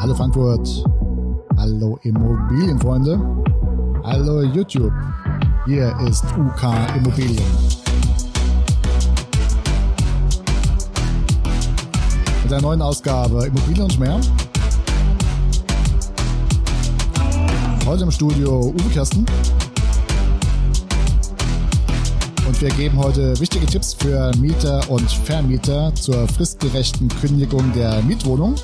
Hallo Frankfurt. Hallo Immobilienfreunde. Hallo YouTube. Hier ist UK Immobilien. Mit der neuen Ausgabe Immobilien und mehr. Heute im Studio Uwe Kersten. Und wir geben heute wichtige Tipps für Mieter und Vermieter zur fristgerechten Kündigung der Mietwohnung.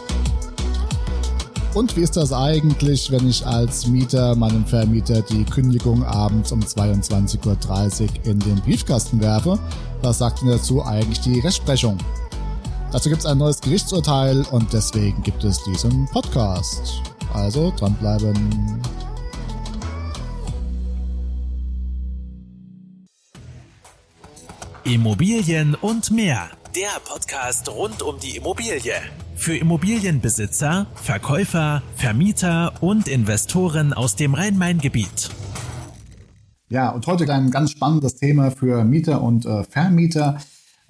Und wie ist das eigentlich, wenn ich als Mieter meinem Vermieter die Kündigung abends um 22.30 Uhr in den Briefkasten werfe? Was sagt denn dazu eigentlich die Rechtsprechung? Dazu gibt es ein neues Gerichtsurteil und deswegen gibt es diesen Podcast. Also dranbleiben. Immobilien und mehr. Der Podcast rund um die Immobilie. Für Immobilienbesitzer, Verkäufer, Vermieter und Investoren aus dem Rhein-Main-Gebiet. Ja, und heute ein ganz spannendes Thema für Mieter und äh, Vermieter.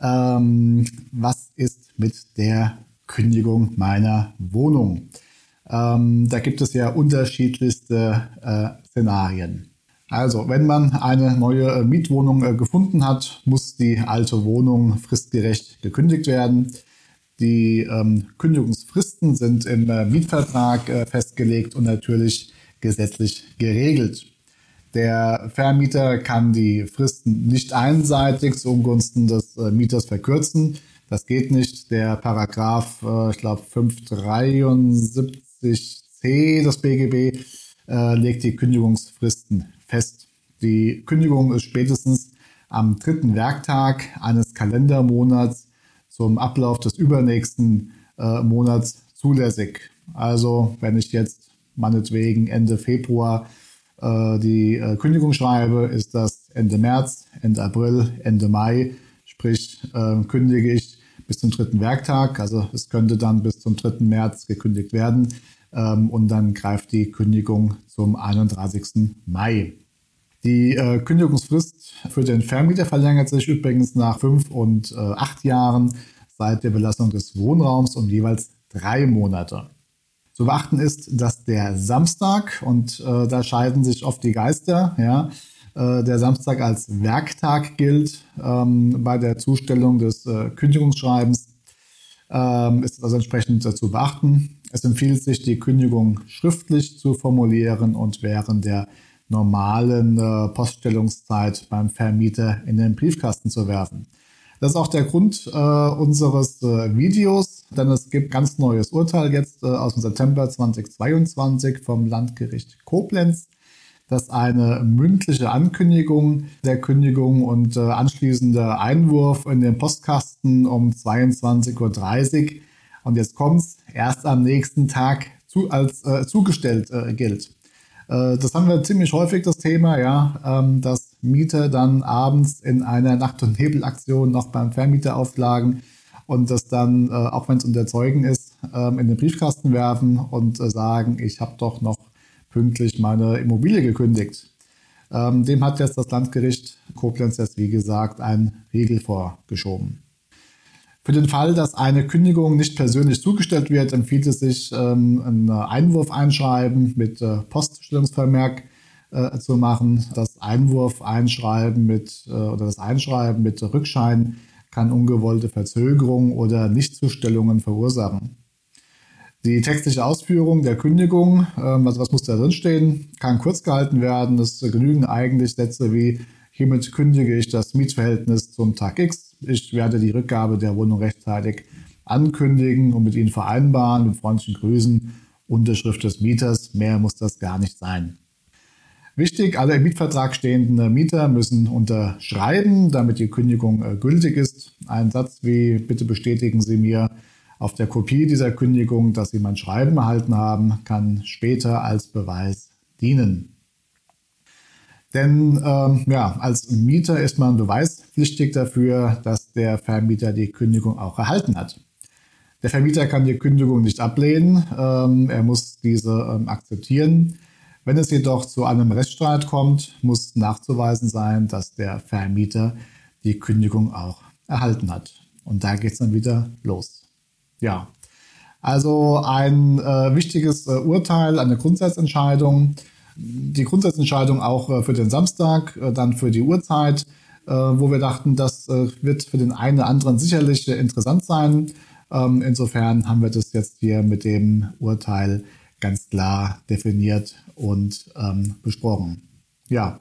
Ähm, was ist mit der Kündigung meiner Wohnung? Ähm, da gibt es ja unterschiedlichste äh, Szenarien. Also, wenn man eine neue äh, Mietwohnung äh, gefunden hat, muss die alte Wohnung fristgerecht gekündigt werden. Die ähm, Kündigungsfristen sind im äh, Mietvertrag äh, festgelegt und natürlich gesetzlich geregelt. Der Vermieter kann die Fristen nicht einseitig zu Ungunsten des äh, Mieters verkürzen. Das geht nicht. Der Paragraph, äh, ich glaube 573c des BGB legt die Kündigungsfristen fest. Die Kündigung ist spätestens am dritten Werktag eines Kalendermonats zum Ablauf des übernächsten äh, Monats zulässig. Also wenn ich jetzt meinetwegen Ende Februar äh, die äh, Kündigung schreibe, ist das Ende März, Ende April, Ende Mai. Sprich, äh, kündige ich bis zum dritten Werktag. Also es könnte dann bis zum dritten März gekündigt werden ähm, und dann greift die Kündigung zum 31. Mai. Die äh, Kündigungsfrist für den Vermieter verlängert sich übrigens nach fünf und äh, acht Jahren seit der Belastung des Wohnraums um jeweils drei Monate. Zu beachten ist, dass der Samstag, und äh, da scheiden sich oft die Geister, ja, äh, der Samstag als Werktag gilt ähm, bei der Zustellung des äh, Kündigungsschreibens, ähm, ist also entsprechend zu beachten. Es empfiehlt sich, die Kündigung schriftlich zu formulieren und während der normalen äh, Poststellungszeit beim Vermieter in den Briefkasten zu werfen. Das ist auch der Grund äh, unseres äh, Videos, denn es gibt ganz neues Urteil jetzt äh, aus dem September 2022 vom Landgericht Koblenz, dass eine mündliche Ankündigung der Kündigung und äh, anschließender Einwurf in den Postkasten um 22.30 Uhr und jetzt kommt's, erst am nächsten Tag zu, als äh, zugestellt äh, gilt. Das haben wir ziemlich häufig, das Thema, ja, ähm, dass Mieter dann abends in einer Nacht- und Nebelaktion noch beim Vermieter auflagen und das dann, äh, auch wenn es unter Zeugen ist, ähm, in den Briefkasten werfen und äh, sagen, ich habe doch noch pünktlich meine Immobilie gekündigt. Ähm, dem hat jetzt das Landgericht Koblenz jetzt, wie gesagt, einen Riegel vorgeschoben. Für den Fall, dass eine Kündigung nicht persönlich zugestellt wird, empfiehlt es sich, ähm, ein Einwurf-Einschreiben mit äh, Poststellungsvermerk äh, zu machen. Das Einwurf-Einschreiben mit äh, oder das Einschreiben mit Rückschein kann ungewollte Verzögerungen oder Nichtzustellungen verursachen. Die textliche Ausführung der Kündigung, ähm, also was muss da drinstehen, kann kurz gehalten werden. Es genügen eigentlich Sätze wie Hiermit kündige ich das Mietverhältnis zum Tag X. Ich werde die Rückgabe der Wohnung rechtzeitig ankündigen und mit Ihnen vereinbaren, mit freundlichen Grüßen, Unterschrift des Mieters. Mehr muss das gar nicht sein. Wichtig, alle im Mietvertrag stehenden Mieter müssen unterschreiben, damit die Kündigung äh, gültig ist. Ein Satz wie, bitte bestätigen Sie mir auf der Kopie dieser Kündigung, dass Sie mein Schreiben erhalten haben, kann später als Beweis dienen. Denn ähm, ja, als Mieter ist man beweispflichtig dafür, dass der Vermieter die Kündigung auch erhalten hat. Der Vermieter kann die Kündigung nicht ablehnen, ähm, er muss diese ähm, akzeptieren. Wenn es jedoch zu einem Rechtsstreit kommt, muss nachzuweisen sein, dass der Vermieter die Kündigung auch erhalten hat. Und da geht es dann wieder los. Ja, Also ein äh, wichtiges äh, Urteil, eine Grundsatzentscheidung. Die Grundsatzentscheidung auch äh, für den Samstag, äh, dann für die Uhrzeit, äh, wo wir dachten, das äh, wird für den einen oder anderen sicherlich interessant sein. Ähm, insofern haben wir das jetzt hier mit dem Urteil ganz klar definiert und ähm, besprochen. Ja,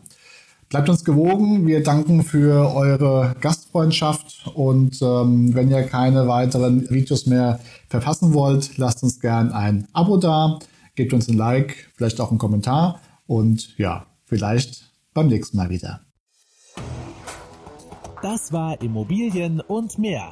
bleibt uns gewogen. Wir danken für eure Gastfreundschaft und ähm, wenn ihr keine weiteren Videos mehr verpassen wollt, lasst uns gern ein Abo da, gebt uns ein Like, vielleicht auch einen Kommentar und ja, vielleicht beim nächsten Mal wieder. Das war Immobilien und mehr